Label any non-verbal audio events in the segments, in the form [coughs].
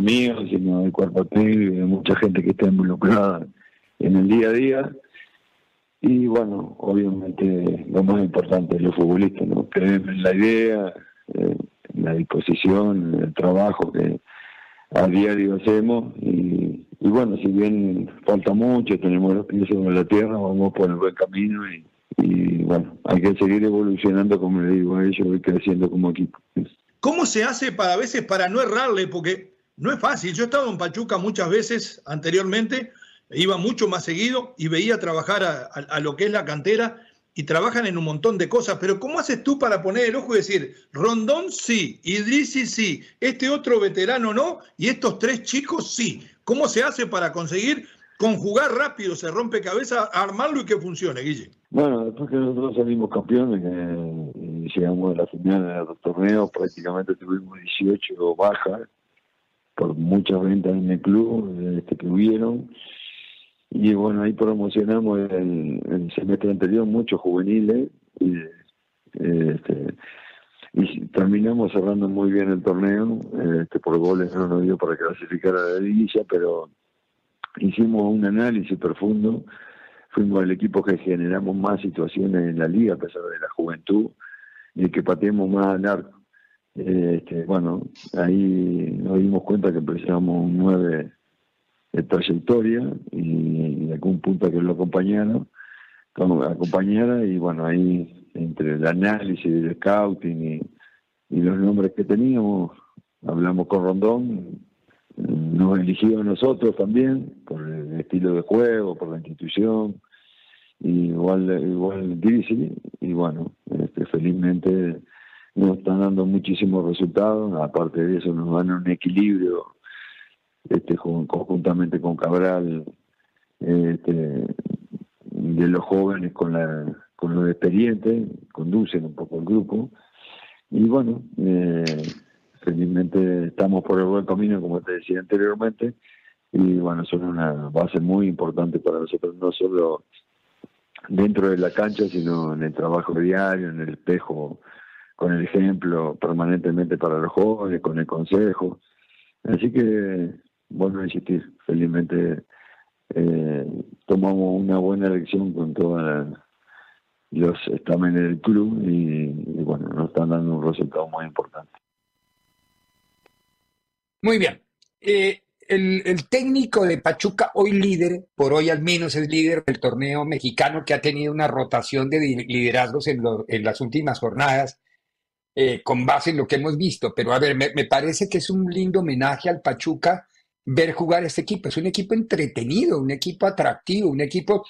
Mío, sino del cuerpo técnico y de mucha gente que está involucrada en el día a día. Y bueno, obviamente lo más importante es los futbolistas, ¿no? En la idea, eh, en la disposición, en el trabajo que a diario hacemos y, bueno, si bien falta mucho, tenemos los pies sobre la tierra, vamos por el buen camino y, y bueno, hay que seguir evolucionando, como le digo a ellos, y creciendo como equipo. ¿Cómo se hace para a veces para no errarle? Porque no es fácil. Yo he estado en Pachuca muchas veces anteriormente, iba mucho más seguido y veía trabajar a, a, lo que es la cantera y trabajan en un montón de cosas. Pero ¿cómo haces tú para poner el ojo y decir, Rondón sí, Idrisi sí, este otro veterano no y estos tres chicos sí? ¿Cómo se hace para conseguir conjugar rápido, se rompe cabeza, armarlo y que funcione, Guille? Bueno, después que nosotros salimos campeones eh, y llegamos a la final de los torneos, prácticamente tuvimos 18 bajas por muchas ventas en el club este, que hubieron. Y bueno, ahí promocionamos el, el semestre anterior muchos juveniles y, este, y terminamos cerrando muy bien el torneo. Este, por goles no nos dio para clasificar a la liguilla, pero hicimos un análisis profundo fuimos el equipo que generamos más situaciones en la liga a pesar de la juventud y que pateemos más al arco. Este, bueno, ahí nos dimos cuenta que precisamos un 9 de trayectoria y, y algún punto que lo acompañara, acompañara y bueno, ahí entre el análisis, el scouting y, y los nombres que teníamos, hablamos con Rondón, nos eligió a nosotros también por el estilo de juego, por la institución, igual igual difícil y bueno, este, felizmente nos están dando muchísimos resultados, aparte de eso nos dan un equilibrio este conjuntamente con Cabral este, de los jóvenes con la con los experientes, conducen un poco el grupo. Y bueno, eh, felizmente estamos por el buen camino, como te decía anteriormente, y bueno, son una base muy importante para nosotros, no solo dentro de la cancha, sino en el trabajo diario, en el espejo, con el ejemplo permanentemente para los jóvenes, con el consejo. Así que, bueno, insistir, felizmente eh, tomamos una buena elección con todos los estámenes del club y, bueno, nos están dando un resultado muy importante. Muy bien. Eh, el, el, técnico de Pachuca, hoy líder, por hoy al menos es líder del torneo mexicano que ha tenido una rotación de liderazgos en, lo, en las últimas jornadas, eh, con base en lo que hemos visto. Pero a ver, me, me, parece que es un lindo homenaje al Pachuca ver jugar este equipo. Es un equipo entretenido, un equipo atractivo, un equipo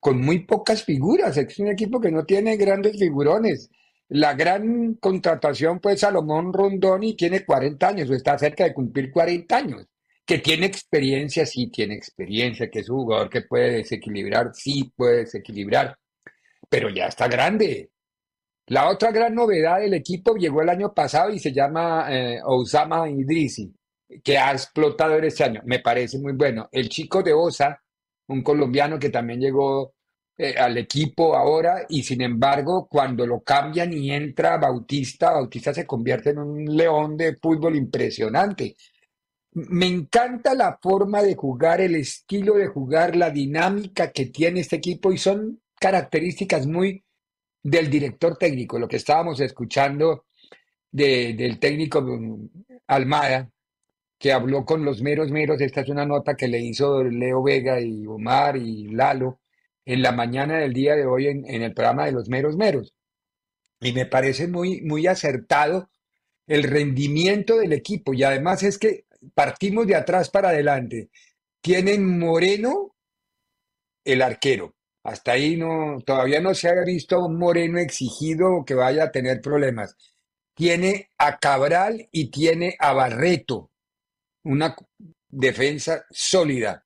con muy pocas figuras. Es un equipo que no tiene grandes figurones. La gran contratación, pues Salomón Rondoni tiene 40 años o está cerca de cumplir 40 años. Que tiene experiencia, sí tiene experiencia, que es un jugador que puede desequilibrar, sí puede desequilibrar, pero ya está grande. La otra gran novedad del equipo llegó el año pasado y se llama eh, Osama Idrisi, que ha explotado este año. Me parece muy bueno. El chico de Osa, un colombiano que también llegó eh, al equipo ahora y sin embargo cuando lo cambian y entra Bautista, Bautista se convierte en un león de fútbol impresionante. me encanta la forma de jugar, el estilo de jugar, la dinámica que tiene este equipo y son características muy del director técnico, lo que estábamos escuchando del técnico Almada, que habló con los meros meros. Esta es una nota que le hizo Leo Vega y Omar y Lalo en la mañana del día de hoy en, el programa de los meros meros. Y me parece muy, muy acertado el rendimiento del equipo. Y además es que partimos de atrás para adelante. Tienen Moreno, el arquero. Hasta ahí no, todavía no se ha visto un Moreno exigido que vaya a tener problemas. Tiene a Cabral y tiene a Barreto una defensa sólida.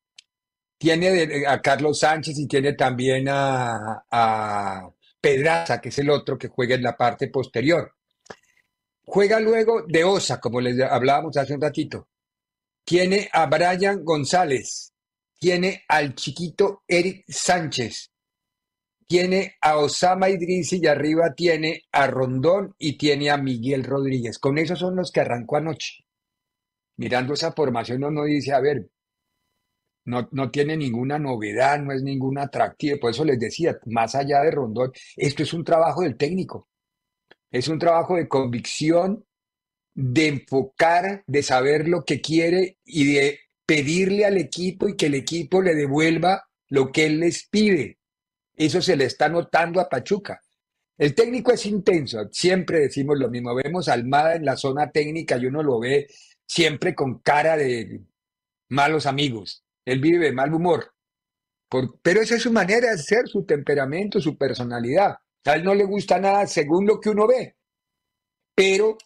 Tiene a Carlos Sánchez y tiene también a, a Pedraza, que es el otro que juega en la parte posterior. Juega luego de Osa, como les hablábamos hace un ratito. Tiene a Brian González. Tiene al chiquito Eric Sánchez. Tiene a Osama Idrisi y arriba tiene a Rondón y tiene a Miguel Rodríguez. Con esos son los que arrancó anoche mirando esa formación uno dice, a ver, no, no tiene ninguna novedad, no es ningún atractivo. Por eso les decía, más allá de Rondón, esto es un trabajo del técnico. Es un trabajo de convicción, de enfocar, de saber lo que quiere y de pedirle al equipo y que el equipo le devuelva lo que él les pide. Eso se le está notando a Pachuca. El técnico es intenso, siempre decimos lo mismo. Vemos Almada en la zona técnica y uno lo ve siempre con cara de malos amigos. Él vive mal humor. pero esa es su manera de ser, su temperamento, su personalidad. A él no le gusta nada según lo que uno ve. Pero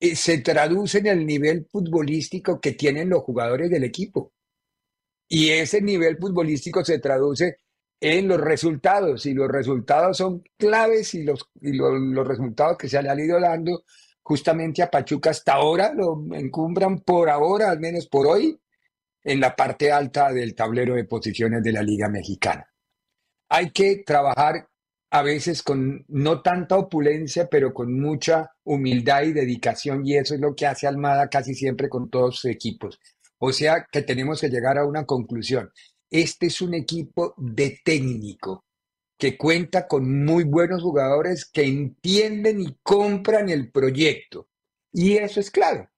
eh, se traduce en el nivel futbolístico que tienen los jugadores del equipo. Y ese nivel futbolístico se traduce en los resultados. Y los resultados son claves y los, y los resultados que se le han ido dando justamente a Pachuca hasta ahora, lo encumbran por ahora, al menos por hoy, en la parte alta del tablero de posiciones de la Liga Mexicana. Hay que trabajar a veces con no tanta opulencia, pero con mucha humildad y dedicación, y eso es lo que hace Almada casi siempre con todos sus equipos. O sea que tenemos que llegar a una conclusión. Este es un equipo de técnico, que cuenta con muy buenos jugadores que entienden y compran el proyecto. Y eso es claro.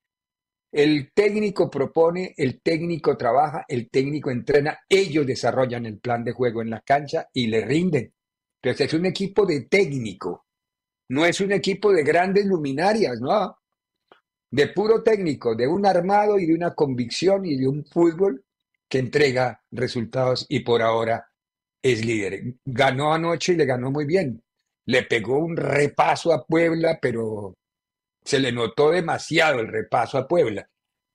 El técnico propone, el técnico trabaja, el técnico entrena, ellos desarrollan el plan de juego en la cancha y le rinden. Entonces es un equipo de técnico, no es un equipo de grandes luminarias, no. De puro técnico, de un armado y de una convicción y de un fútbol que entrega resultados y por ahora es líder. Ganó anoche y le ganó muy bien. Le pegó un repaso a Puebla, pero se le notó demasiado el repaso a Puebla.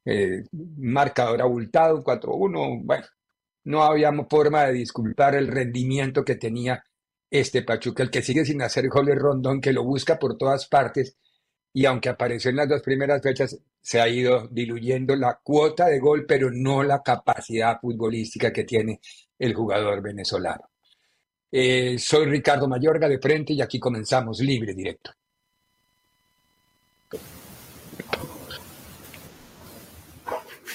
Eh, marcador abultado, 4-1. Bueno, no habíamos forma de disculpar el rendimiento que tenía este Pachuca, el que sigue sin hacer goles Rondón, que lo busca por todas partes. Y aunque apareció en las dos primeras fechas, se ha ido diluyendo la cuota de gol, pero no la capacidad futbolística que tiene el jugador venezolano. Eh, soy Ricardo Mayorga de frente y aquí comenzamos libre directo.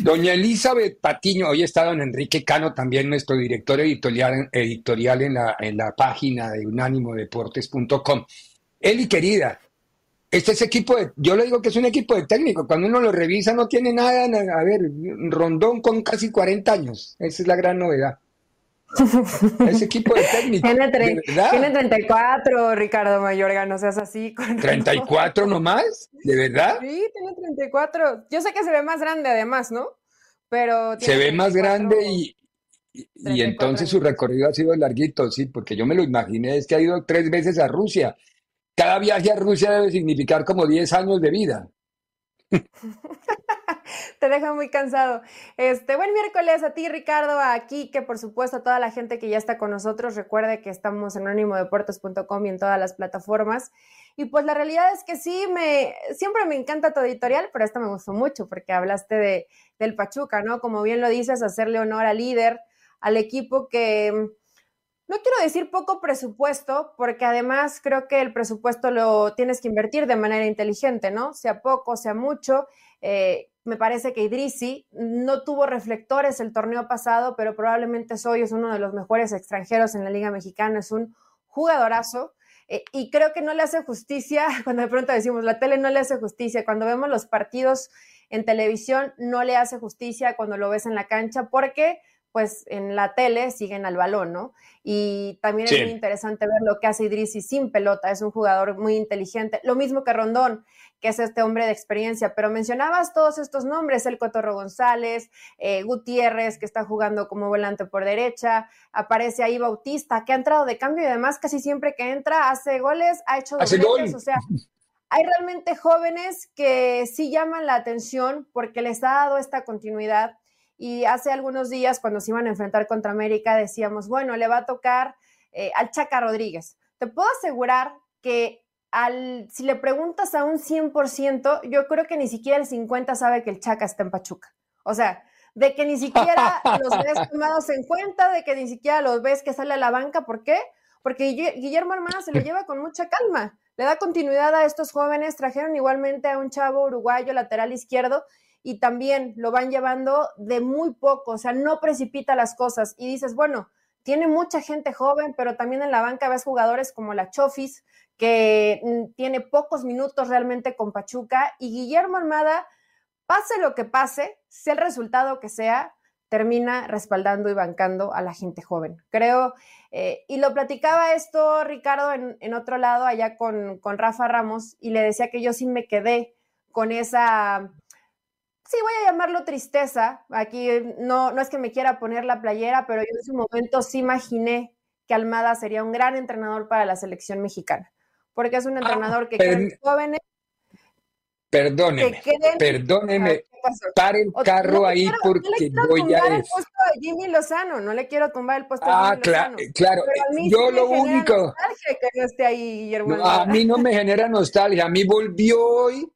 Doña Elizabeth Patiño, hoy está don Enrique Cano, también nuestro director editorial, en, la, en la página de unánimodeportes.com. Eli, querida, este es equipo de, yo le digo que es un equipo de técnico, cuando uno lo revisa no tiene nada, a ver, Rondón con casi 40 años, esa es la gran novedad. [laughs] Ese equipo de técnico. Tiene, 34, Ricardo Mayorga, no seas así. Con [laughs] ¿34 nomás? ¿De verdad? Sí, tiene 34. Yo sé que se ve más grande además, ¿no? Pero... Se ve más grande y, y, entonces su recorrido ha sido larguito, sí, porque yo me lo imaginé, es que ha ido tres veces a Rusia. Cada viaje a Rusia debe significar como 10 años de vida. [laughs] Te deja muy cansado. Este, buen miércoles a ti, Ricardo, aquí, que por supuesto a toda la gente que ya está con nosotros. Recuerde que estamos en anonimodeportes.com y en todas las plataformas. Y pues la realidad es que sí, me, siempre me encanta tu editorial, pero esta me gustó mucho porque hablaste de, del Pachuca, ¿no? Como bien lo dices, hacerle honor al líder, al equipo que no quiero decir poco presupuesto, porque además creo que el presupuesto lo tienes que invertir de manera inteligente, ¿no? Sea poco, sea mucho, eh, me parece que Idrisi no tuvo reflectores el torneo pasado, pero probablemente hoy es uno de los mejores extranjeros en la Liga Mexicana, es un jugadorazo. Eh, y creo que no le hace justicia, [laughs] cuando de pronto decimos la tele no le hace justicia, cuando vemos los partidos en televisión no le hace justicia cuando lo ves en la cancha, porque pues en la tele siguen al balón, ¿no? Y también es muy interesante ver lo que hace Idrisi sin pelota, es un jugador muy inteligente, lo mismo que Rondón, que es este hombre de experiencia, pero mencionabas todos estos nombres, el Cotorro González, eh, Gutiérrez, que está jugando como volante por derecha, aparece ahí Bautista, que ha entrado de cambio y además casi siempre que entra hace goles, ha hecho goles, o sea, hay realmente jóvenes que sí llaman la atención porque les ha dado esta continuidad y hace algunos días, cuando se iban a enfrentar contra América, decíamos, bueno, le va a tocar eh, al Chaca Rodríguez. Te puedo asegurar que al, si le preguntas a un 100%, yo creo que ni siquiera el 50 sabe que el Chaca está en Pachuca. O sea, de que ni siquiera [laughs] los ves tomados en cuenta, de que ni siquiera los ves que sale a la banca. ¿Por qué? Porque Guillermo Armada se lo lleva con mucha calma. Le da continuidad a estos jóvenes. Trajeron igualmente a un chavo uruguayo lateral izquierdo y también lo van llevando de muy poco, o sea, no precipita las cosas y dices, bueno, tiene mucha gente joven, pero también en la banca ves jugadores como la Chofis, que mm, tiene pocos minutos realmente con Pachuca, y Guillermo Almada, pase lo que pase, sea el resultado que sea, termina respaldando y bancando a la gente joven. Creo, eh, y lo platicaba esto Ricardo en, en otro lado, allá con, con Rafa Ramos, y le decía que yo sí me quedé con esa sí voy a llamarlo tristeza. Aquí no, no es que me quiera poner la playera, pero yo en su momento sí imaginé que Almada sería un gran entrenador para la selección mexicana, porque es un ah, entrenador que quiere jóvenes. Perdóneme, perdóneme, pare el carro ahí porque no voy a... el puesto Jimmy Lozano, no le quiero tumbar el puesto ah, Jimmy Lozano. claro, yo lo único... Que no esté ahí, a mí no me genera nostalgia, a mí volvió hoy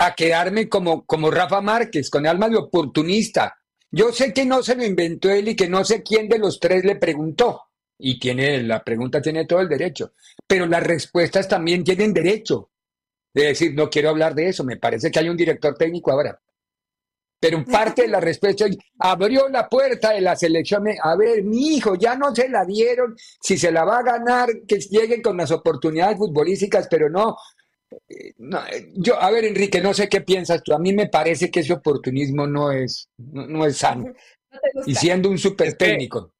a quedarme como, como Rafa Márquez, con alma de oportunista. Yo sé que no se lo inventó él y que no sé quién de los tres le preguntó. Y tiene, la pregunta tiene todo el derecho. Pero las respuestas también tienen derecho. De decir, no quiero hablar de eso, me parece que hay un director técnico ahora. Pero parte de la respuesta abrió la puerta de la selección. A ver, mi hijo, ya no se la dieron. Si se la va a ganar, que lleguen con las oportunidades futbolísticas, pero no, no, yo, a ver, Enrique, no sé qué piensas tú. A mí me parece que ese oportunismo no es, no, es sano. [laughs] y siendo un súper técnico.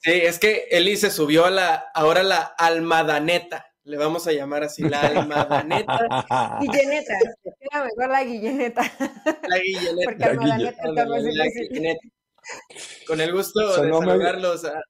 Sí, es que Eli se subió a la, ahora la almadaneta. Le vamos a llamar así, la almadaneta. [laughs] Guilleneta, era mejor la guilleneta. La guilleneta. Porque almadaneta la, Con el gusto de saludarlos a,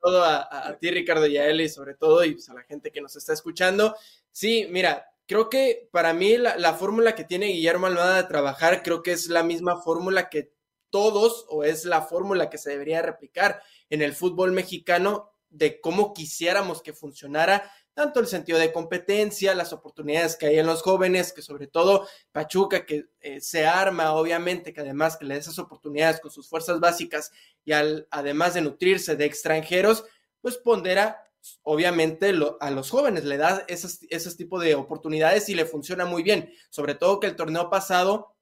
todo a, ti, Ricardo, y a Eli, sobre todo, y pues, a la gente que nos está escuchando. Sí, mira, creo que para mí la, fórmula que tiene Guillermo Almada de trabajar, creo que es la misma fórmula que todos, o es la fórmula que se debería replicar en el fútbol mexicano de cómo quisiéramos que funcionara tanto el sentido de competencia, las oportunidades que hay en los jóvenes, que sobre todo Pachuca, que eh, se arma, obviamente, que además que le da esas oportunidades con sus fuerzas básicas y al, además de nutrirse de extranjeros, pues pondera obviamente a los jóvenes le da esos, esos tipos de oportunidades y le funciona muy bien. Sobre todo que el torneo pasado,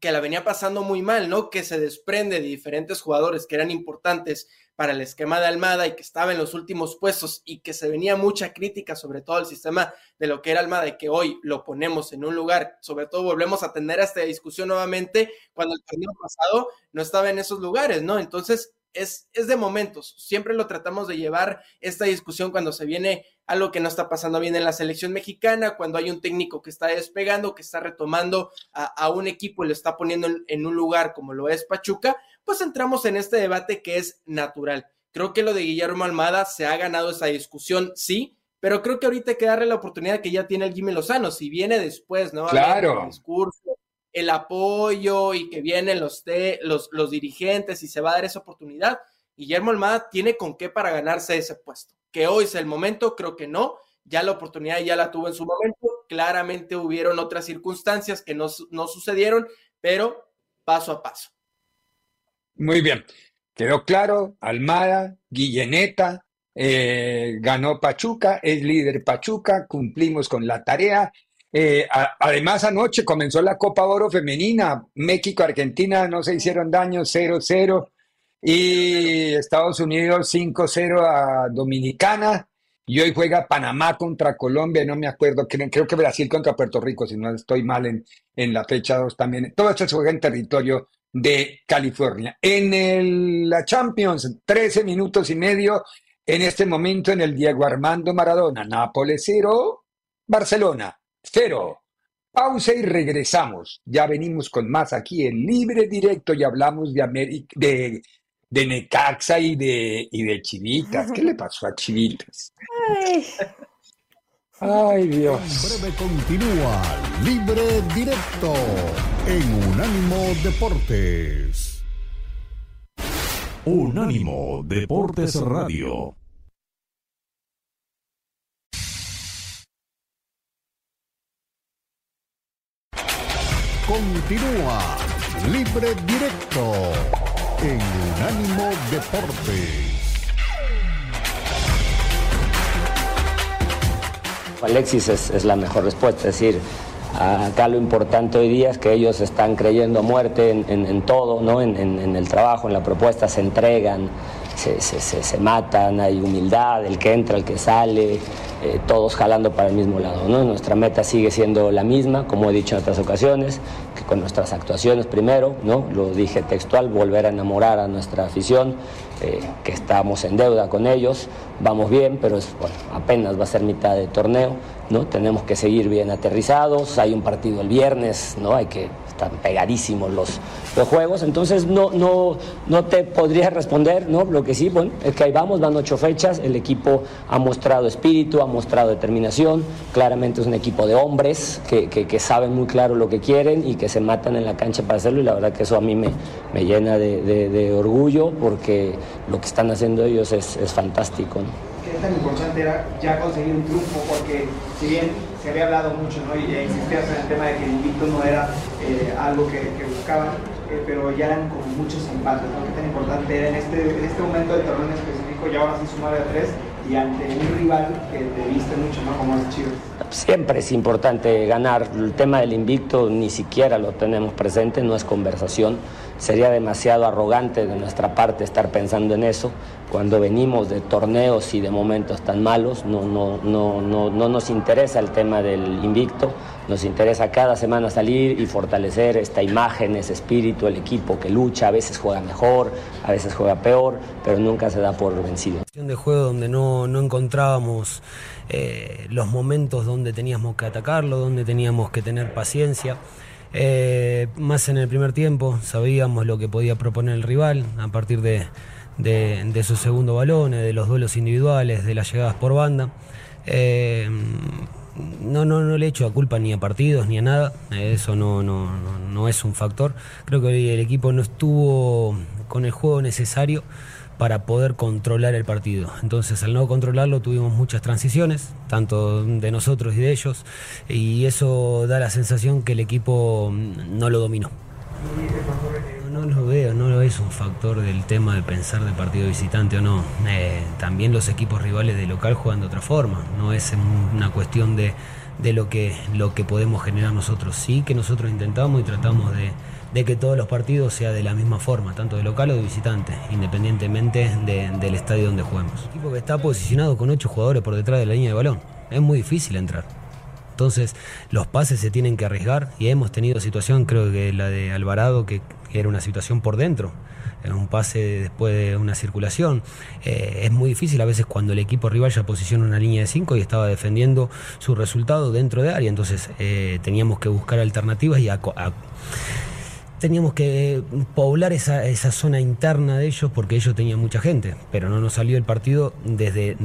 que la venía pasando muy mal, ¿no? Que se desprende de diferentes jugadores que eran importantes para el esquema de Almada y que estaba en los últimos puestos y que se venía mucha crítica sobre todo el sistema de lo que era Almada y que hoy lo ponemos en un lugar, sobre todo volvemos a tener esta discusión nuevamente cuando el torneo pasado no estaba en esos lugares, ¿no? Entonces, es, de momentos. Siempre lo tratamos de llevar esta discusión cuando se viene algo que no está pasando bien en la selección mexicana, cuando hay un técnico que está despegando, que está retomando a, un equipo y lo está poniendo en, un lugar como lo es Pachuca, pues entramos en este debate que es natural. Creo que lo de Guillermo Almada se ha ganado esa discusión, sí, pero creo que ahorita hay que darle la oportunidad que ya tiene el Jimmy Lozano, si viene después, ¿no? Claro. Discurso, el apoyo y que vienen los, los, dirigentes y se va a dar esa oportunidad. Guillermo Almada tiene con qué para ganarse ese puesto. Que hoy es el momento, creo que no. Ya la oportunidad ya la tuvo en su momento. Claramente hubieron otras circunstancias que no, no sucedieron, pero paso a paso. Muy bien. Quedó claro, Almada, Guilleneta, eh, ganó Pachuca, es líder Pachuca, cumplimos con la tarea Eh, además, anoche comenzó la Copa Oro Femenina. México, Argentina no se hicieron daño 0-0. Y Estados Unidos 5-0 a Dominicana. Y hoy juega Panamá contra Colombia, no me acuerdo, creo, que Brasil contra Puerto Rico, si no estoy mal en, en la fecha 2 también. Todo esto se juega en territorio de California. En la Champions, 13 minutos y medio en este momento en el Diego Armando Maradona. Nápoles 0, Barcelona 0. Pausa y regresamos. Ya venimos con más aquí en Libre Directo y hablamos de, América, de de Necaxa y de, y de Chivitas. ¿Qué le [laughs] pasó a Chivitas? Ay. Ay, Dios. En breve continúa Libre Directo en Unánimo Deportes. Unánimo Deportes Radio. Continúa Libre Directo en Unánimo Deportes. Alexis es, la mejor respuesta, es decir, acá lo importante hoy día es que ellos están creyendo a muerte en, todo, ¿no? En, el trabajo, en la propuesta, se entregan, se, se, matan, hay humildad, el que entra, el que sale, eh, todos jalando para el mismo lado. ¿no? Nuestra meta sigue siendo la misma, como he dicho en otras ocasiones, que con nuestras actuaciones primero, ¿no? lo dije textual, volver a enamorar a nuestra afición, eh, que estamos en deuda con ellos, vamos bien, pero es, apenas va a ser mitad de torneo, ¿no? tenemos que seguir bien aterrizados, hay un partido el viernes, ¿no? hay que están pegadísimos los, los juegos, entonces no, no, no te podría responder, ¿no? Lo que sí, bueno, es que ahí vamos, van ocho fechas, el equipo ha mostrado espíritu, ha mostrado determinación, claramente es un equipo de hombres que, que, saben muy claro lo que quieren y que se matan en la cancha para hacerlo y la verdad que eso a mí me, me llena de, de, orgullo porque lo que están haciendo ellos es, es fantástico. ¿Qué tan importante era ya conseguir un triunfo? Porque si bien se había hablado mucho ¿no? y insistías en el tema de que el invicto no era eh, algo que, buscaban, eh, pero ya eran como muchos empates, ¿no? ¿Qué tan importante era en este, en este momento del torneo específico y ahora sí sumar a tres y ante un rival que te viste mucho, ¿no? Como es Chivas? Siempre es importante ganar. El tema del invicto ni siquiera lo tenemos presente, no es conversación. Sería demasiado arrogante de nuestra parte estar pensando en eso. Cuando venimos de torneos y de momentos tan malos, no, no, no, no, no nos interesa el tema del invicto. Nos interesa cada semana salir y fortalecer esta imagen, ese espíritu, el equipo que lucha, a veces juega mejor, a veces juega peor, pero nunca se da por vencido. De juego donde no, no encontrábamos eh, los momentos donde teníamos que atacarlo, donde teníamos que tener paciencia. Eh, más en el primer tiempo, sabíamos lo que podía proponer el rival a partir de, de, sus segundos balones, de los duelos individuales, de las llegadas por banda. Eh, no, no, no le echo a culpa ni a partidos ni a nada, eso no, no, no, es un factor. Creo que el equipo no estuvo con el juego necesario para poder controlar el partido. Entonces, al no controlarlo, tuvimos muchas transiciones, tanto de nosotros y de ellos, y eso da la sensación que el equipo no lo dominó. No, lo veo, no lo es un factor del tema de pensar de partido visitante o no. Eh, también los equipos rivales de local juegan de otra forma, no es una cuestión de, de lo, que, lo que podemos generar nosotros. Sí que nosotros intentamos y tratamos de, de que todos los partidos sean de la misma forma, tanto de local o de visitante, independientemente del estadio donde juguemos. Un equipo que está posicionado con ocho jugadores por detrás de la línea de balón, es muy difícil entrar. Entonces los pases se tienen que arriesgar y hemos tenido situación, creo que la de Alvarado, que, era una situación por dentro, un pase después de una circulación. Eh, es muy difícil a veces cuando el equipo rival ya posiciona una línea de 5 y estaba defendiendo su resultado dentro de área, entonces eh, teníamos que buscar alternativas y a, teníamos que poblar esa, esa, zona interna de ellos porque ellos tenían mucha gente, pero no nos salió el partido desde,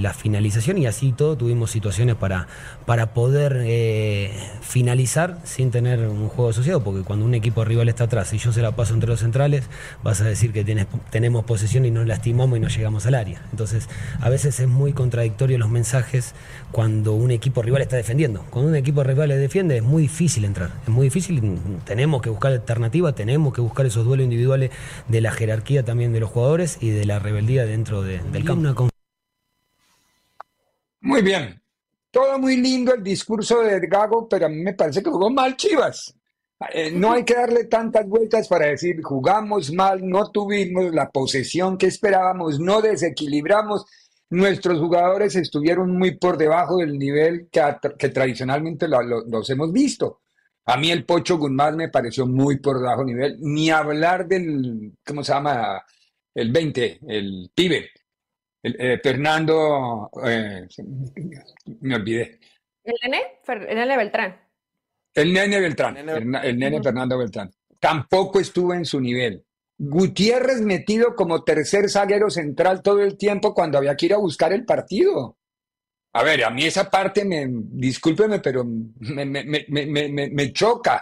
la finalización y así todo tuvimos situaciones para, para poder eh, finalizar sin tener un juego asociado, porque cuando un equipo rival está atrás y yo se la paso entre los centrales, vas a decir que tienes, tenemos posesión y nos lastimamos y no llegamos al área. Entonces, a veces es muy contradictorio los mensajes cuando un equipo rival está defendiendo. Cuando un equipo rival le defiende es muy difícil entrar, es muy difícil, tenemos que buscar alternativa, tenemos que buscar esos duelos individuales de la jerarquía también de los jugadores y de la rebeldía dentro del campo. Muy bien, todo muy lindo el discurso de Gago, pero a mí me parece que jugó mal Chivas. Eh, no hay que darle tantas vueltas para decir jugamos mal, no tuvimos la posesión que esperábamos, no desequilibramos. Nuestros jugadores estuvieron muy por debajo del nivel que, tradicionalmente los hemos visto. A mí el Pocho Guzmán me pareció muy por debajo nivel, ni hablar del, ¿cómo se llama? El 20, el pibe, el, eh, Fernando, eh, me olvidé. ¿El nene? El nene Beltrán. El nene Beltrán, el nene, Fernando Beltrán. Tampoco estuvo en su nivel. Gutiérrez metido como tercer zaguero central todo el tiempo cuando había que ir a buscar el partido. A ver, a mí esa parte, me, discúlpeme, pero me, me, choca.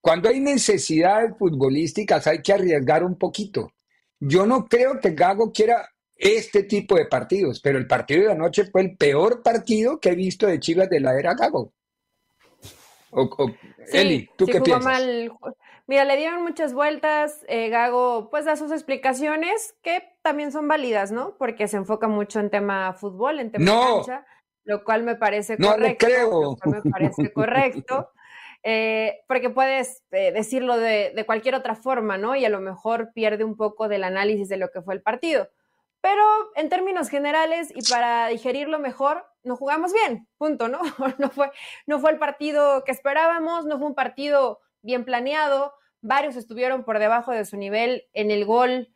Cuando hay necesidades futbolísticas hay que arriesgar un poquito. Yo no creo que Gago quiera este tipo de partidos, pero el partido de anoche fue el peor partido que he visto de Chivas de la era Gago. Eli, ¿tú qué piensas? Mira, le dieron muchas vueltas, eh, Gago pues da sus explicaciones que también son válidas, ¿no? Porque se enfoca mucho en tema fútbol, en tema cancha, lo cual me parece correcto. No, creo. me parece correcto. [laughs] Eh, porque puedes eh, decirlo de, de, cualquier otra forma, ¿no? Y a lo mejor pierde un poco del análisis de lo que fue el partido. Pero en términos generales y para digerirlo mejor, no jugamos bien, punto, ¿no? [laughs] No fue, no fue el partido que esperábamos, no fue un partido bien planeado, varios estuvieron por debajo de su nivel en el gol,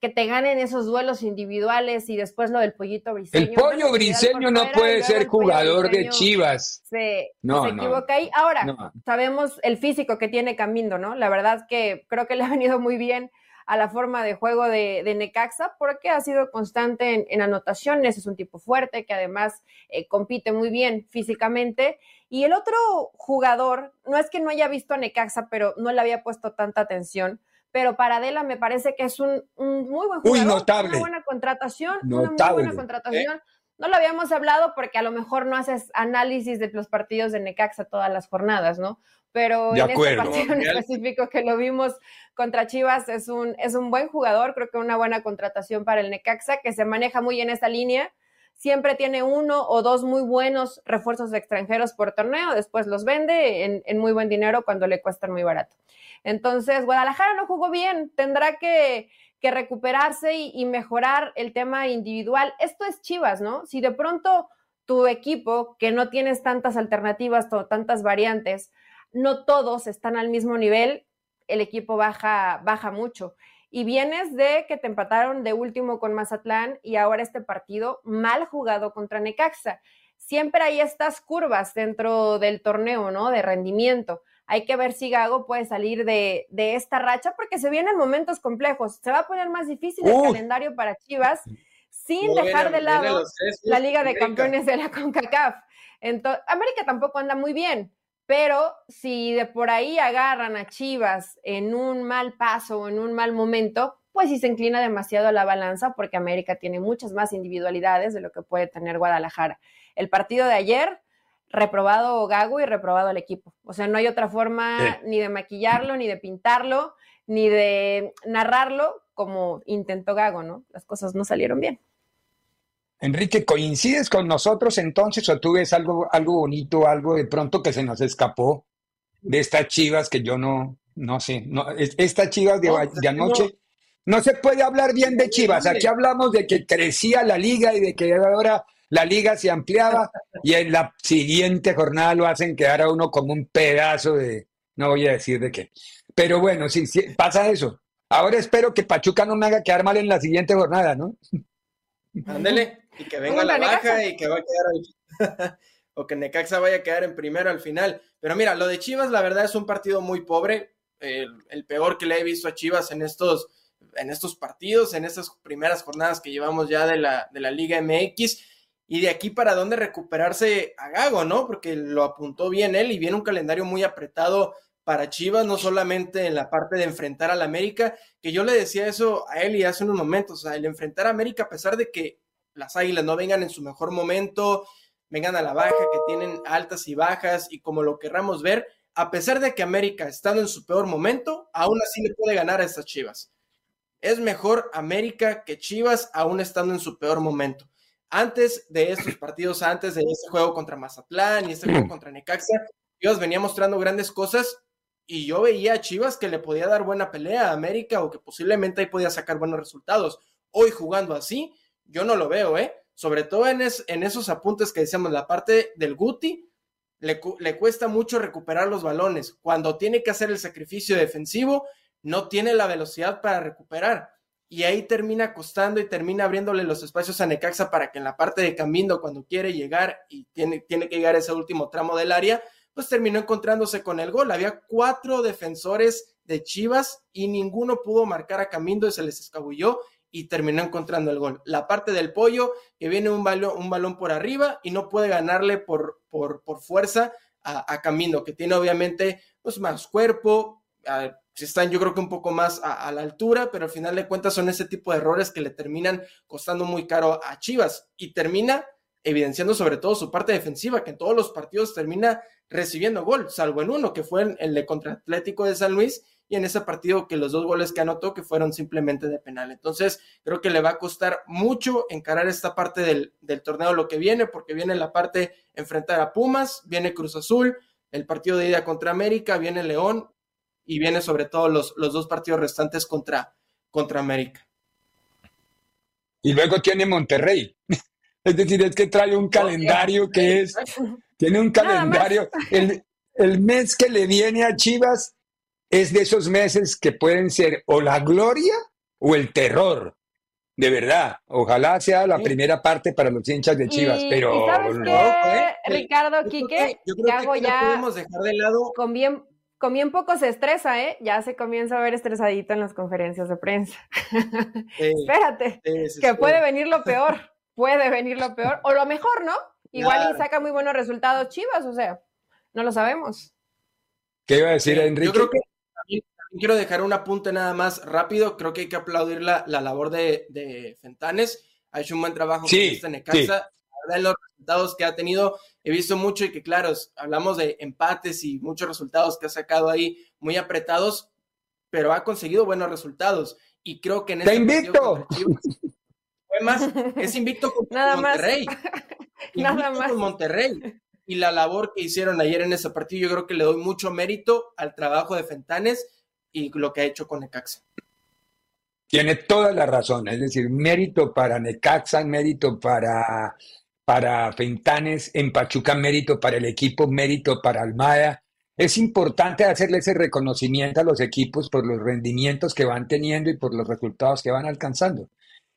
que te ganen esos duelos individuales y después lo del pollito briseño. El pollo briseño no puede ser jugador de Chivas. Se, no, equivoca ahí. Ahora, sabemos el físico que tiene Camino, ¿no? La verdad que creo que le ha venido muy bien a la forma de juego de, Necaxa porque ha sido constante en, anotaciones, es un tipo fuerte que además eh, compite muy bien físicamente. Y el otro jugador, no es que no haya visto a Necaxa, pero no le había puesto tanta atención, pero para Adela me parece que es un, muy buen jugador, notable. una buena contratación, una muy buena contratación. No lo habíamos hablado porque a lo mejor no haces análisis de los partidos de Necaxa todas las jornadas, ¿no? Pero en este partido en específico que lo vimos contra Chivas es un, es un buen jugador, creo que una buena contratación para el Necaxa, que se maneja muy en esa línea. Siempre tiene uno o dos muy buenos refuerzos extranjeros por torneo, después los vende en, muy buen dinero cuando le cuestan muy barato. Entonces, Guadalajara no jugó bien, tendrá que, recuperarse y, mejorar el tema individual. Esto es Chivas, ¿no? Si de pronto tu equipo, que no tienes tantas alternativas, tantas variantes, no todos están al mismo nivel, el equipo baja, baja mucho. Y vienes de que te empataron de último con Mazatlán y ahora este partido mal jugado contra Necaxa. Siempre hay estas curvas dentro del torneo, ¿no? De rendimiento hay que ver si Gago puede salir de, esta racha porque se vienen momentos complejos. Se va a poner más difícil el calendario para Chivas sin dejar de lado la Liga de Campeones de la CONCACAF. Entonces, América tampoco anda muy bien, pero si de por ahí agarran a Chivas en un mal paso o en un mal momento, pues sí se inclina demasiado a la balanza porque América tiene muchas más individualidades de lo que puede tener Guadalajara. El partido de ayer reprobado Gago y reprobado el equipo. O sea, no hay otra forma ni de maquillarlo, ni de pintarlo, ni de narrarlo como intentó Gago, ¿no? Las cosas no salieron bien. Enrique, ¿coincides con nosotros entonces o tú ves algo, algo bonito, algo de pronto que se nos escapó de estas chivas que yo no, no sé, no, estas chivas de, de anoche? No se puede hablar bien de Chivas. Aquí hablamos de que crecía la liga y de que ahora la liga se ampliaba y en la siguiente jornada lo hacen quedar a uno como un pedazo de, no voy a decir de qué. Pero bueno, sí, pasa eso. Ahora espero que Pachuca no me haga quedar mal en la siguiente jornada, ¿no? Ándele, y que venga la baja y que va a quedar [laughs] o que Necaxa vaya a quedar en primero al final. Pero mira, lo de Chivas, la verdad es un partido muy pobre, el, peor que le he visto a Chivas en estos, en estos partidos, en estas primeras jornadas que llevamos ya de la, de la Liga MX y de aquí para dónde recuperarse a Gago, ¿no? Porque lo apuntó bien él y viene un calendario muy apretado para Chivas, no solamente en la parte de enfrentar al América, que yo le decía eso a él y hace unos momentos, o sea, el enfrentar a América, a pesar de que las Águilas no vengan en su mejor momento, vengan a la baja, que tienen altas y bajas y como lo querramos ver, a pesar de que América estando en su peor momento, aún así le puede ganar a estas Chivas. Es mejor América que Chivas aún estando en su peor momento. antes de estos partidos, antes de este juego contra Mazatlán y este juego contra Necaxa, Chivas venía mostrando grandes cosas y yo veía a Chivas que le podía dar buena pelea a América o que posiblemente ahí podía sacar buenos resultados. Hoy jugando así, yo no lo veo, ¿eh? Sobre todo en, en esos apuntes que decíamos, la parte del Guti, le, le cuesta mucho recuperar los balones. Cuando tiene que hacer el sacrificio defensivo, no tiene la velocidad para recuperar y ahí termina costando y termina abriéndole los espacios a Necaxa para que en la parte de Camino, cuando quiere llegar y tiene, tiene que llegar a ese último tramo del área, pues terminó encontrándose con el gol. Había cuatro defensores de Chivas y ninguno pudo marcar a Camino y se les escabulló y terminó encontrando el gol. La parte del pollo, que viene un balón, un balón por arriba y no puede ganarle por, por, por fuerza a, a Camino, que tiene obviamente pues, más cuerpo, si están yo creo que un poco más a, la altura, pero al final de cuentas son ese tipo de errores que le terminan costando muy caro a Chivas y termina evidenciando sobre todo su parte defensiva, que en todos los partidos termina recibiendo gol, salvo en uno, que fue el de contra Atlético de San Luis, y en ese partido que los dos goles que anotó que fueron simplemente de penal. Entonces, creo que le va a costar mucho encarar esta parte del, del torneo lo que viene, porque viene la parte enfrentar a Pumas, viene Cruz Azul, el partido de ida contra América, viene León, y viene sobre todo los, los dos partidos restantes contra, contra América. Y luego tiene Monterrey. Es decir, es que trae un calendario que es, tiene un calendario. El, el mes que le viene a Chivas es de esos meses que pueden ser o la gloria o el terror. De verdad, ojalá sea la primera parte para los hinchas de Chivas, pero ¿sabes qué, Ricardo Quique, yo creo que, hago ya podemos dejar de lado. con bien con bien poco se estresa, ¿eh? Ya se comienza a ver estresadito en las conferencias de prensa. [laughs] Espérate, que puede venir lo peor, puede venir lo peor, o lo mejor, ¿no? Igual y saca muy buenos resultados Chivas, o sea, no lo sabemos. ¿Qué iba a decir Enrique? Yo creo que también, quiero dejar un apunte nada más rápido, creo que hay que aplaudir la, labor de, Fentanes, ha hecho un buen trabajo sí, con este Necaxa, sí. los resultados que ha tenido, he visto mucho y que claro, hablamos de empates y muchos resultados que ha sacado ahí muy apretados, pero ha conseguido buenos resultados. Y creo que en este invicto! Fue más, [laughs] es invicto con Monterrey. [laughs] Nada más. con Monterrey. Y la labor que hicieron ayer en ese partido, yo creo que le doy mucho mérito al trabajo de Fentanes y lo que ha hecho con Necaxa. Tiene toda la razón, es decir, mérito para Necaxa, mérito para para Fentanes, en Pachuca mérito para el equipo, mérito para Almada. Es importante hacerle ese reconocimiento a los equipos por los rendimientos que van teniendo y por los resultados que van alcanzando.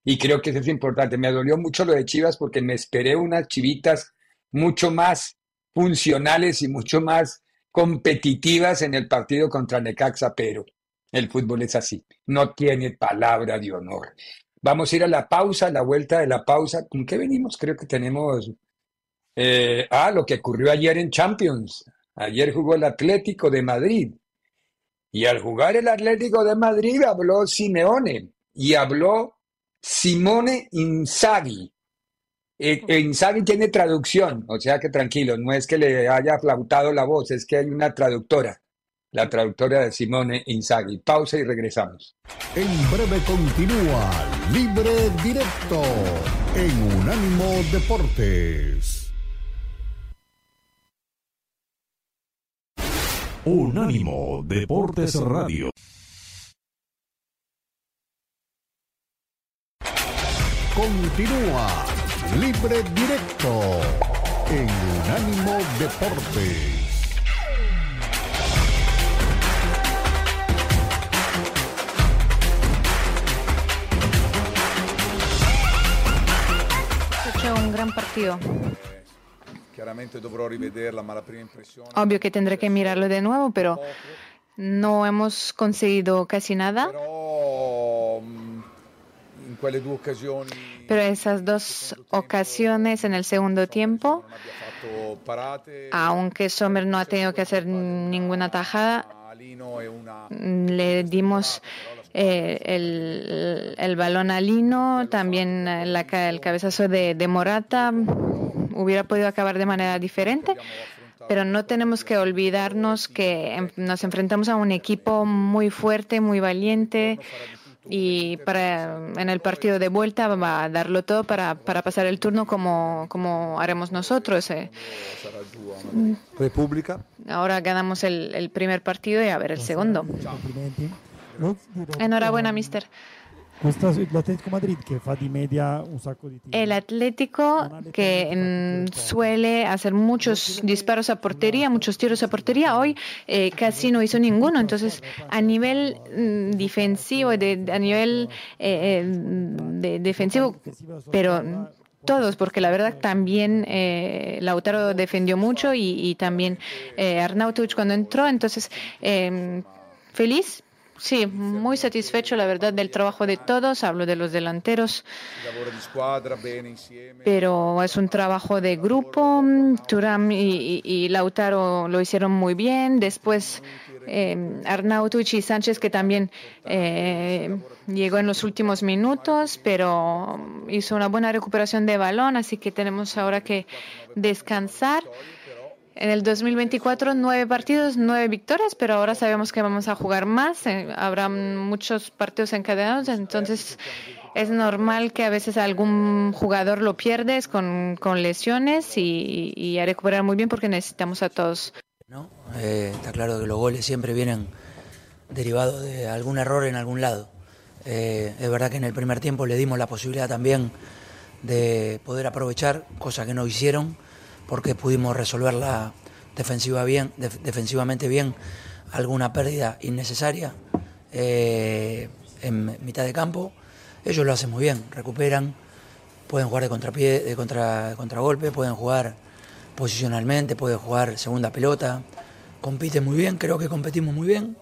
Y creo que eso es importante. Me dolió mucho lo de Chivas porque me esperé unas chivitas mucho más funcionales y mucho más competitivas en el partido contra Necaxa, pero el fútbol es así, no tiene palabra de honor. Vamos a ir a la pausa, a la vuelta de la pausa. ¿Con qué venimos? Creo que tenemos... Eh, ah, lo que ocurrió ayer en Champions. Ayer jugó el Atlético de Madrid. Y al jugar el Atlético de Madrid habló Simeone y habló Simone Inzaghi. Eh, Inzaghi tiene traducción, o sea que tranquilo, no es que le haya flautado la voz, es que hay una traductora la traductora de Simone Inzaghi. Pausa y regresamos. En breve continúa Libre Directo en Unánimo Deportes. Unánimo Deportes Radio. Continúa Libre Directo en Unánimo Deportes. un gran partido. Obvio que tendré que mirarlo de nuevo, pero no hemos conseguido casi nada. Mm, pero esas dos ocasiones en el segundo tiempo, aunque Sommer no ha tenido que hacer ninguna tajada, le dimos eh, el, balón a Lino, también el cabezazo de, de Morata hubiera podido acabar de manera diferente pero no tenemos que olvidarnos que nos enfrentamos a un equipo muy fuerte, muy valiente, y para en el partido de vuelta va a darlo todo para, para pasar el turno como, como haremos nosotros. Eh. República. Ahora ganamos el, el primer partido y a ver el segundo. Enhorabuena, mister. El Atlético que suele hacer muchos disparos a portería, muchos tiros a portería, hoy eh, casi no hizo ninguno. Entonces, a nivel mm, defensivo, de, a nivel eh, eh, de, defensivo, pero todos, porque la verdad también Lautaro defendió mucho y, también eh, cuando entró. Entonces, feliz Sí, muy satisfecho, la verdad, del trabajo de todos. Hablo de los delanteros. Pero es un trabajo de grupo. Turam y, Lautaro lo hicieron muy bien. Después eh, y Sánchez, que también eh, llegó en los últimos minutos, pero hizo una buena recuperación de balón. Así que tenemos ahora que descansar. En el 2024 nueve partidos, nueve victorias, pero ahora sabemos que vamos a jugar más. Eh, habrá muchos partidos encadenados, entonces es normal que a veces algún jugador lo pierdes con, lesiones y, y, a recuperar muy bien porque necesitamos a todos. ¿No? Eh, está claro que los goles siempre vienen derivados de algún error en algún lado. Eh, es verdad que en el primer tiempo le dimos la posibilidad también de poder aprovechar, cosa que no hicieron porque pudimos resolverla defensiva bien, defensivamente bien, alguna pérdida innecesaria eh, en mitad de campo. Ellos lo hacen muy bien, recuperan, pueden jugar de contrapié, de contra, contragolpe, pueden jugar posicionalmente, pueden jugar segunda pelota, compiten muy bien, creo que competimos muy bien.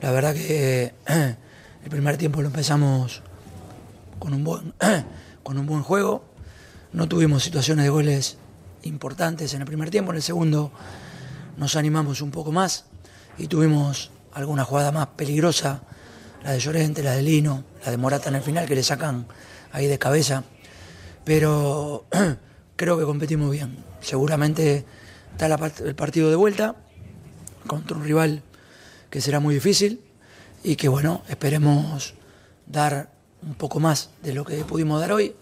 La verdad que [clears throat] el primer tiempo lo empezamos con un buen, [clears throat] con un buen juego, no tuvimos situaciones de goles importantes en el primer tiempo, en el segundo nos animamos un poco más y tuvimos alguna jugada más peligrosa, la de Llorente, la de Lino, la de Morata en el final que le sacan ahí de cabeza, pero [clears throat] creo que competimos bien. Seguramente está el partido de vuelta contra un rival que será muy difícil y que bueno, esperemos dar un poco más de lo que pudimos dar hoy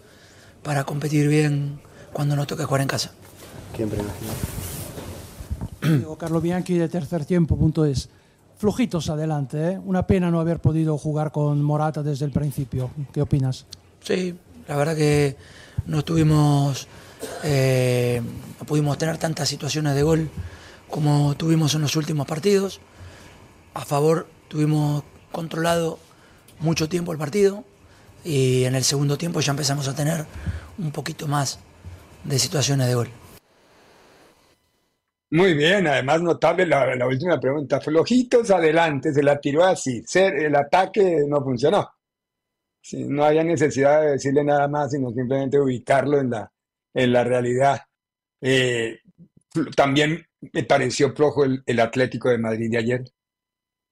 para competir bien cuando nos toque jugar en casa. Carlos Bianchi de tercer tiempo, punto es. Flojitos adelante, ¿eh? Una pena no haber podido jugar con Morata desde el principio. ¿Qué opinas? Sí, la verdad que no tuvimos, eh, no pudimos tener tantas situaciones de gol como tuvimos en los últimos partidos. A favor tuvimos controlado mucho tiempo el partido y en el segundo tiempo ya empezamos a tener un poquito más de situaciones de gol. Muy bien, además notable la, última pregunta. Flojitos adelante, se la tiró así. El ataque no funcionó. no había necesidad de decirle nada más, sino simplemente ubicarlo en la, en la realidad. Eh, también me pareció flojo el, Atlético de Madrid de ayer.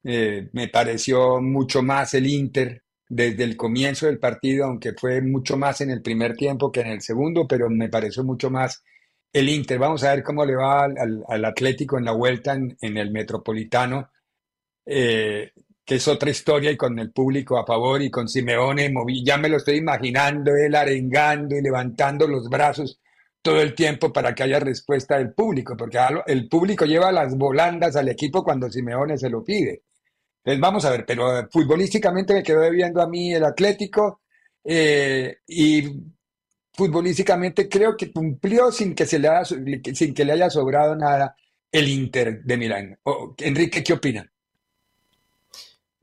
Eh, me pareció mucho más el Inter desde el comienzo del partido, aunque fue mucho más en el primer tiempo que en el segundo, pero me pareció mucho más el Inter. Vamos a ver cómo le va al, Atlético en la vuelta en, el Metropolitano, eh, que es otra historia y con el público a favor y con Simeone, ya me lo estoy imaginando, él arengando y levantando los brazos todo el tiempo para que haya respuesta del público, porque el público lleva las volandas al equipo cuando Simeone se lo pide. Entonces vamos a ver, pero futbolísticamente me quedó debiendo a mí el Atlético eh, y futbolísticamente creo que cumplió sin que, se le haya, sin que le haya sobrado nada el Inter de Milán. Enrique, ¿qué opina?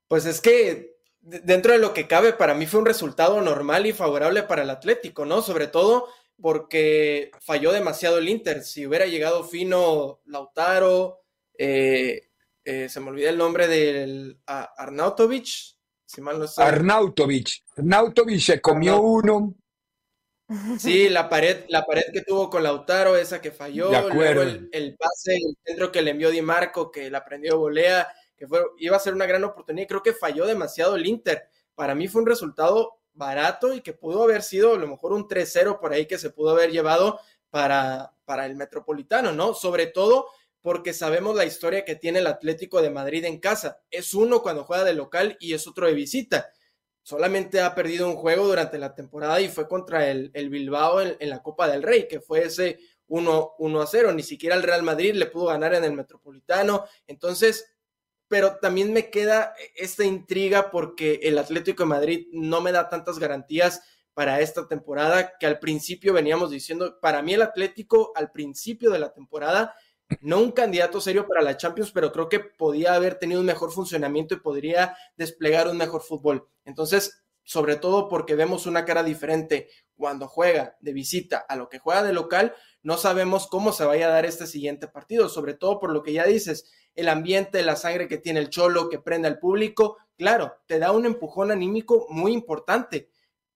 Pues es que dentro de lo que cabe, para mí fue un resultado normal y favorable para el Atlético, ¿no? Sobre todo porque falló demasiado el Inter. Si hubiera llegado fino Lautaro, eh, eh, se me olvidó el nombre del Arnautovic, si mal no sé. Arnautovic. Arnautovic se comió uno Sí, la pared, la pared que tuvo con Lautaro, esa que falló, luego el, pase, el centro que le envió Di Marco, que la prendió volea, que fue, iba a ser una gran oportunidad, creo que falló demasiado el Inter. Para mí fue un resultado barato y que pudo haber sido a lo mejor un 3-0 por ahí que se pudo haber llevado para, para el Metropolitano, ¿no? Sobre todo porque sabemos la historia que tiene el Atlético de Madrid en casa. Es uno cuando juega de local y es otro de visita solamente ha perdido un juego durante la temporada y fue contra el, Bilbao en, la Copa del Rey, que fue ese 1, 1 a 0. Ni siquiera el Real Madrid le pudo ganar en el Metropolitano. Entonces, pero también me queda esta intriga porque el Atlético de Madrid no me da tantas garantías para esta temporada que al principio veníamos diciendo, para mí el Atlético al principio de la temporada, no un candidato serio para la Champions, pero creo que podía haber tenido un mejor funcionamiento y podría desplegar un mejor fútbol. Entonces, sobre todo porque vemos una cara diferente cuando juega de visita a lo que juega de local, no sabemos cómo se vaya a dar este siguiente partido, sobre todo por lo que ya dices, el ambiente, la sangre que tiene el cholo, que prende al público, claro, te da un empujón anímico muy importante,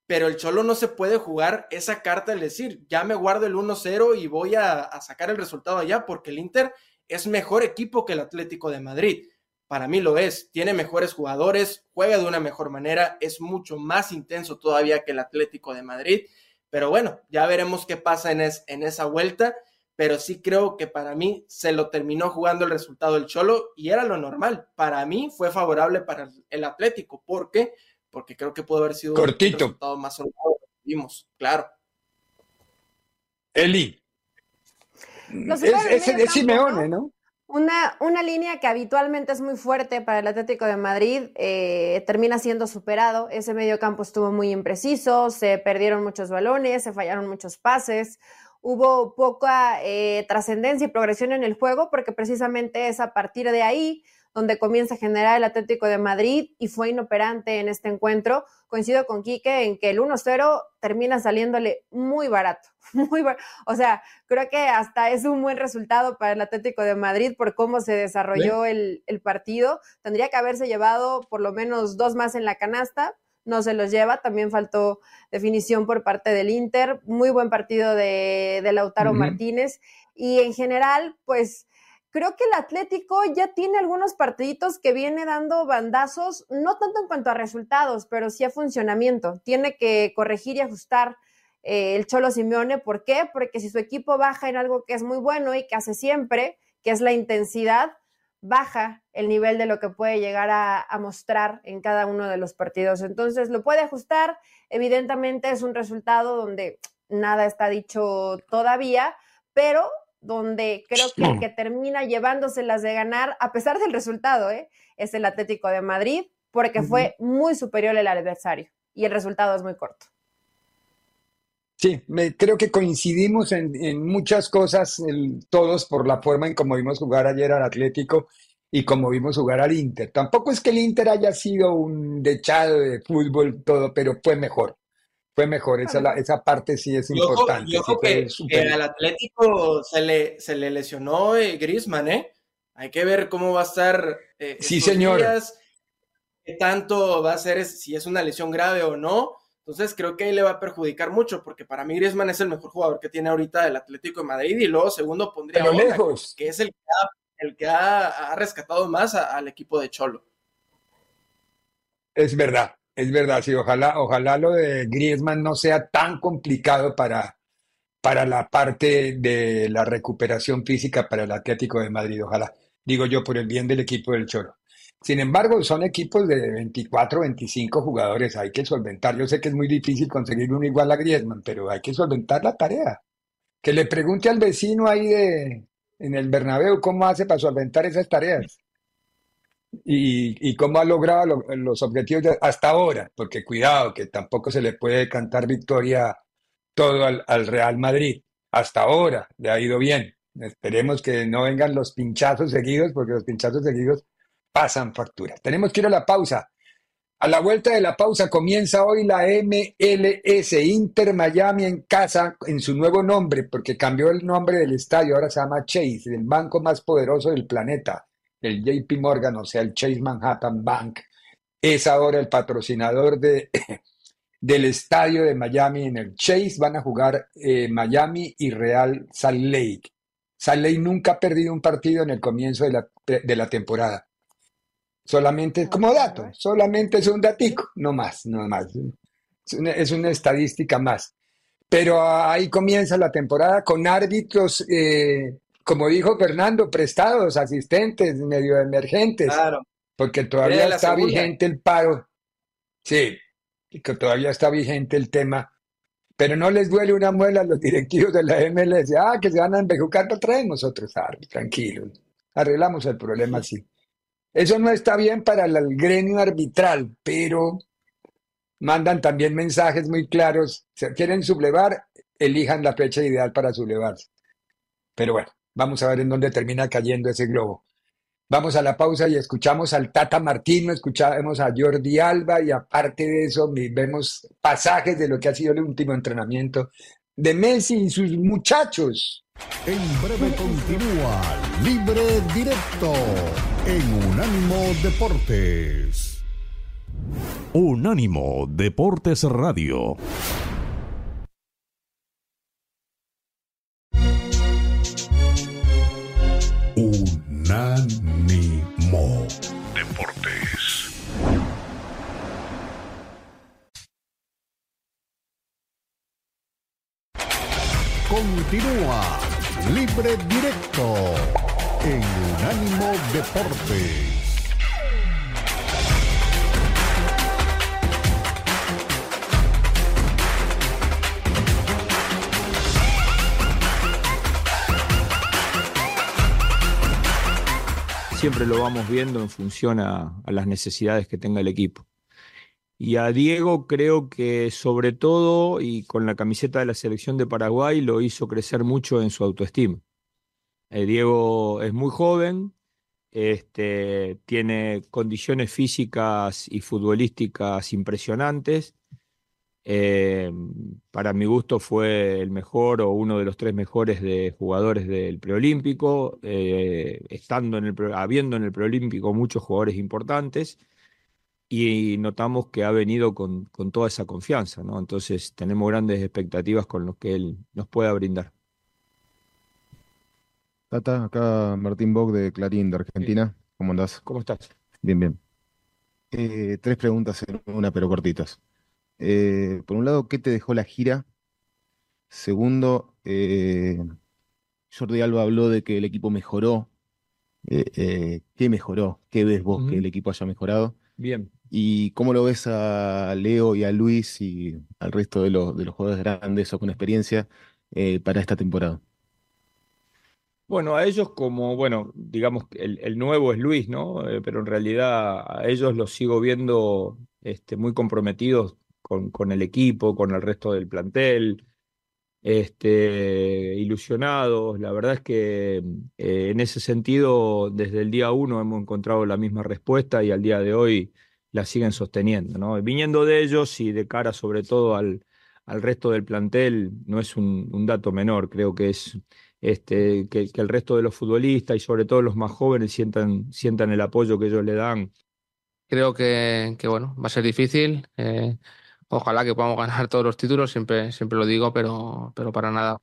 pero el cholo no se puede jugar esa carta, es decir, ya me guardo el 1-0 y voy a, sacar el resultado allá, porque el Inter es mejor equipo que el Atlético de Madrid. Para mí lo es, tiene mejores jugadores, juega de una mejor manera, es mucho más intenso todavía que el Atlético de Madrid. Pero bueno, ya veremos qué pasa en, en esa vuelta pero sí creo que para mí se lo terminó jugando el resultado del Cholo y era lo normal. Para mí fue favorable para el Atlético. ¿Por qué? Porque creo que pudo haber sido Cortito. un resultado más holgado vimos, claro. Eli. Es, es, Simeone, ¿no? Una, una, línea que habitualmente es muy fuerte para el Atlético de Madrid eh, termina siendo superado. Ese medio campo estuvo muy impreciso, se perdieron muchos balones, se fallaron muchos pases hubo poca eh, trascendencia y progresión en el juego, porque precisamente es a partir de ahí donde comienza a generar el Atlético de Madrid y fue inoperante en este encuentro. Coincido con Quique en que el 1-0 termina saliéndole muy barato, [laughs] muy O sea, creo que hasta es un buen resultado para el Atlético de Madrid por cómo se desarrolló el, el partido. Tendría que haberse llevado por lo menos dos más en la canasta, no se los lleva. También faltó definición por parte del Inter. Muy buen partido de, Lautaro Martínez. Y en general, pues creo que el Atlético ya tiene algunos partiditos que viene dando bandazos, no tanto en cuanto a resultados, pero sí a funcionamiento. Tiene que corregir y ajustar eh, el Cholo Simeone. ¿Por qué? Porque si su equipo baja en algo que es muy bueno y que hace siempre, que es la intensidad, baja el nivel de lo que puede llegar a, mostrar en cada uno de los partidos. Entonces lo puede ajustar. Evidentemente es un resultado donde nada está dicho todavía, pero donde creo que el que termina llevándoselas de ganar, a pesar del resultado, ¿eh? es el Atlético de Madrid, porque fue muy superior el adversario y el resultado es muy corto. Sí, me, creo que coincidimos en, muchas cosas todos por la forma en cómo vimos jugar ayer al Atlético y como vimos jugar al Inter. Tampoco es que el Inter haya sido un dechado de fútbol todo, pero fue mejor. Fue mejor, esa, esa parte sí es importante. Yo que, al Atlético se le, se le lesionó eh, Grisman, ¿eh? Hay que ver cómo va a estar. Eh, sí, señor. qué tanto va a ser, si es una lesión grave o no entonces creo que ahí le va a perjudicar mucho, porque para mí Griezmann es el mejor jugador que tiene ahorita el Atlético de Madrid, y luego segundo pondría lejos. que es el que ha, el que ha, rescatado más al equipo de Cholo. Es verdad, es verdad, sí, ojalá, ojalá lo de Griezmann no sea tan complicado para, para la parte de la recuperación física para el Atlético de Madrid, ojalá, digo yo, por el bien del equipo del Cholo. Sin embargo, son equipos de 24, 25 jugadores, hay que solventar. Yo sé que es muy difícil conseguir uno igual a Griezmann, pero hay que solventar la tarea. Que le pregunte al vecino ahí de, en el Bernabéu cómo hace para solventar esas tareas y, cómo ha logrado los objetivos hasta ahora, porque cuidado, que tampoco se le puede cantar victoria todo al, al Real Madrid. Hasta ahora le ha ido bien. Esperemos que no vengan los pinchazos seguidos, porque los pinchazos seguidos pasan facturas. Tenemos que ir a la pausa. A la vuelta de la pausa comienza hoy la MLS Inter Miami en casa en su nuevo nombre, porque cambió el nombre del estadio, ahora se llama Chase, el banco más poderoso del planeta, el JP Morgan, o sea, el Chase Manhattan Bank, es ahora el patrocinador de, [coughs] del estadio de Miami. En el Chase van a jugar eh, Miami y Real Salt Lake. Salt Lake nunca ha perdido un partido en el comienzo de la, de la temporada. Solamente es como dato, solamente es un datico, no más, no más. Es una, estadística más. Pero ahí comienza la temporada con árbitros, eh, como dijo Fernando, prestados, asistentes, medio emergentes. Claro. Porque todavía está vigente el paro. Sí, que todavía está vigente el tema, pero no les duele una muela a los directivos de la MLS. Ah, que se van a embejucar, lo traemos nosotros, ah, tranquilos. Arreglamos el problema así. Eso no está bien para el gremio arbitral, pero mandan también mensajes muy claros. Si quieren sublevar, elijan la fecha ideal para sublevarse. Pero bueno, vamos a ver en dónde termina cayendo ese globo. Vamos a la pausa y escuchamos al Tata Martino, escuchamos a Jordi Alba y aparte de eso vemos pasajes de lo que ha sido el último entrenamiento de Messi y sus muchachos. En breve continúa Libre Directo en Unánimo Deportes. Unánimo Deportes Radio. Unánimo Deportes. Continúa Libre Directo en Unánimo Deportes. Siempre lo vamos viendo en función a, las necesidades que tenga el equipo. Y a Diego creo que sobre todo y con la camiseta de la selección de Paraguay lo hizo crecer mucho en su autoestima. Eh, Diego es muy joven, este, tiene condiciones físicas y futbolísticas impresionantes eh, para mi gusto fue el mejor o uno de los tres mejores de jugadores del preolímpico, eh, estando en el, habiendo en el preolímpico muchos jugadores importantes y notamos que ha venido con, con, toda esa confianza, ¿no? Entonces tenemos grandes expectativas con lo que él nos pueda brindar. Tata, acá Martín Bock de Clarín de Argentina. ¿Cómo andás? ¿Cómo estás? Bien, bien. Eh, tres preguntas en una, pero cortitas. Eh, por un lado, ¿qué te dejó la gira? Segundo, eh, Jordi Alba habló de que el equipo mejoró. Eh, ¿qué mejoró? ¿Qué ves vos que el equipo haya mejorado? Bien. ¿Y cómo lo ves a Leo y a Luis y al resto de, los, de los jugadores grandes o con experiencia para esta temporada? Bueno, a ellos como, bueno, digamos, el, el nuevo es Luis, ¿no? pero en realidad a ellos los sigo viendo este, muy comprometidos con, el equipo, con el resto del plantel, este, ilusionados. La verdad es que eh, en ese sentido, desde el día uno hemos encontrado la misma respuesta y al día de hoy la siguen sosteniendo. ¿no? Viniendo de ellos y de cara sobre todo al, al resto del plantel, no es un, dato menor, creo que es este, que, el resto de los futbolistas y sobre todo los más jóvenes sientan, sientan el apoyo que ellos le dan. Creo que, que bueno, va a ser difícil. Eh, Ojalá que podamos ganar todos los títulos, siempre, siempre lo digo, pero, pero para nada.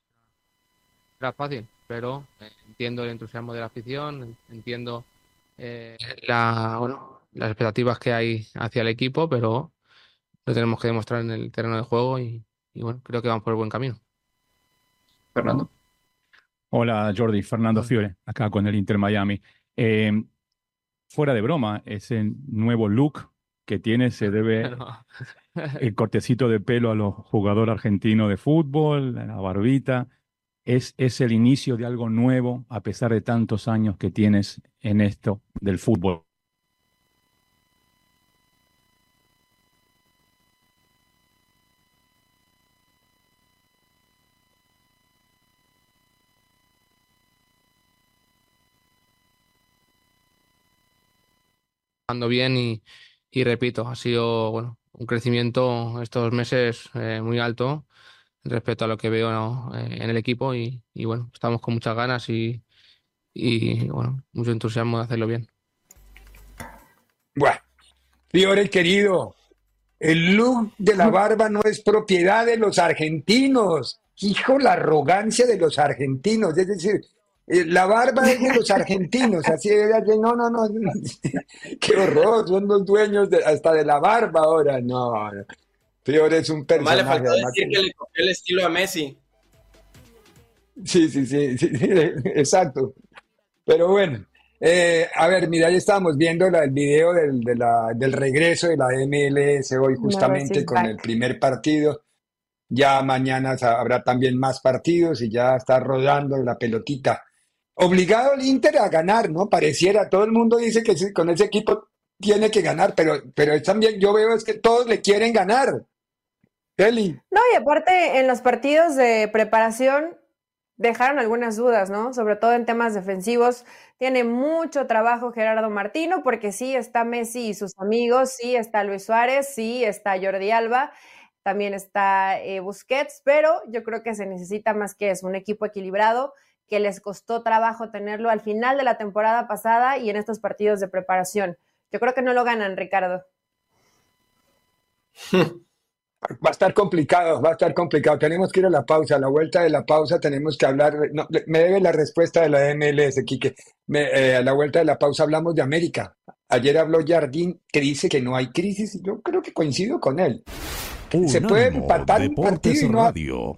Era fácil, pero eh, entiendo el entusiasmo de la afición, entiendo eh, la, bueno, las expectativas que hay hacia el equipo, pero lo tenemos que demostrar en el terreno de juego y, bueno, creo que vamos por el buen camino. Fernando. Hola Jordi, Fernando Fiore, acá con el Inter Miami. Eh, fuera de broma, ese nuevo look que tiene se [laughs] debe el [laughs] cortecito de pelo a los jugadores argentinos de fútbol, la barbita. Es, es el inicio de algo nuevo a pesar de tantos años que tienes en esto del fútbol. bien y, y repito, ha sido bueno un crecimiento estos meses eh, muy alto respecto a lo que veo eh, en el equipo y, bueno, estamos con muchas ganas y, bueno, mucho entusiasmo de hacerlo bien. Bueno, Fiore querido, el look de la barba no es propiedad de los argentinos. Hijo, la arrogancia de los argentinos. Es decir, la barba es de los [laughs] argentinos, así no, no, no, [laughs] qué horror, son los dueños hasta de la barba ahora, no, Peor es un personaje. Vale, faltó decir que le copió el estilo a Messi. Sí, sí, sí, sí, [laughs] exacto. Pero bueno, Eh, a ver, mira, ya estábamos viendo el video del, del regreso de la MLS hoy justamente con el primer partido. Ya mañana habrá también más partidos y ya está rodando la pelotita. Obligado el Inter a ganar, ¿no? Pareciera, todo el mundo dice que con ese equipo tiene que ganar, pero, pero también yo veo es que todos le quieren ganar. Eli. No, y aparte en los partidos de preparación dejaron algunas dudas, ¿no? Sobre todo en temas defensivos. Tiene mucho trabajo Gerardo Martino, porque sí está Messi y sus amigos, sí está Luis Suárez, sí está Jordi Alba, también está eh, Busquets, pero yo creo que se necesita más que eso, un equipo equilibrado que les costó trabajo tenerlo al final de la temporada pasada y en estos partidos de preparación. Yo creo que no lo ganan, Ricardo. [laughs] Va a estar complicado, va a estar complicado. Tenemos que ir a la pausa. A la vuelta de la pausa tenemos que hablar. me debe la respuesta de la MLS, Quique. Eh, a la vuelta de la pausa hablamos de América. Ayer habló Jardín que dice que no hay crisis y yo creo que coincido con él. Se puede empatar un partido y no... Radio.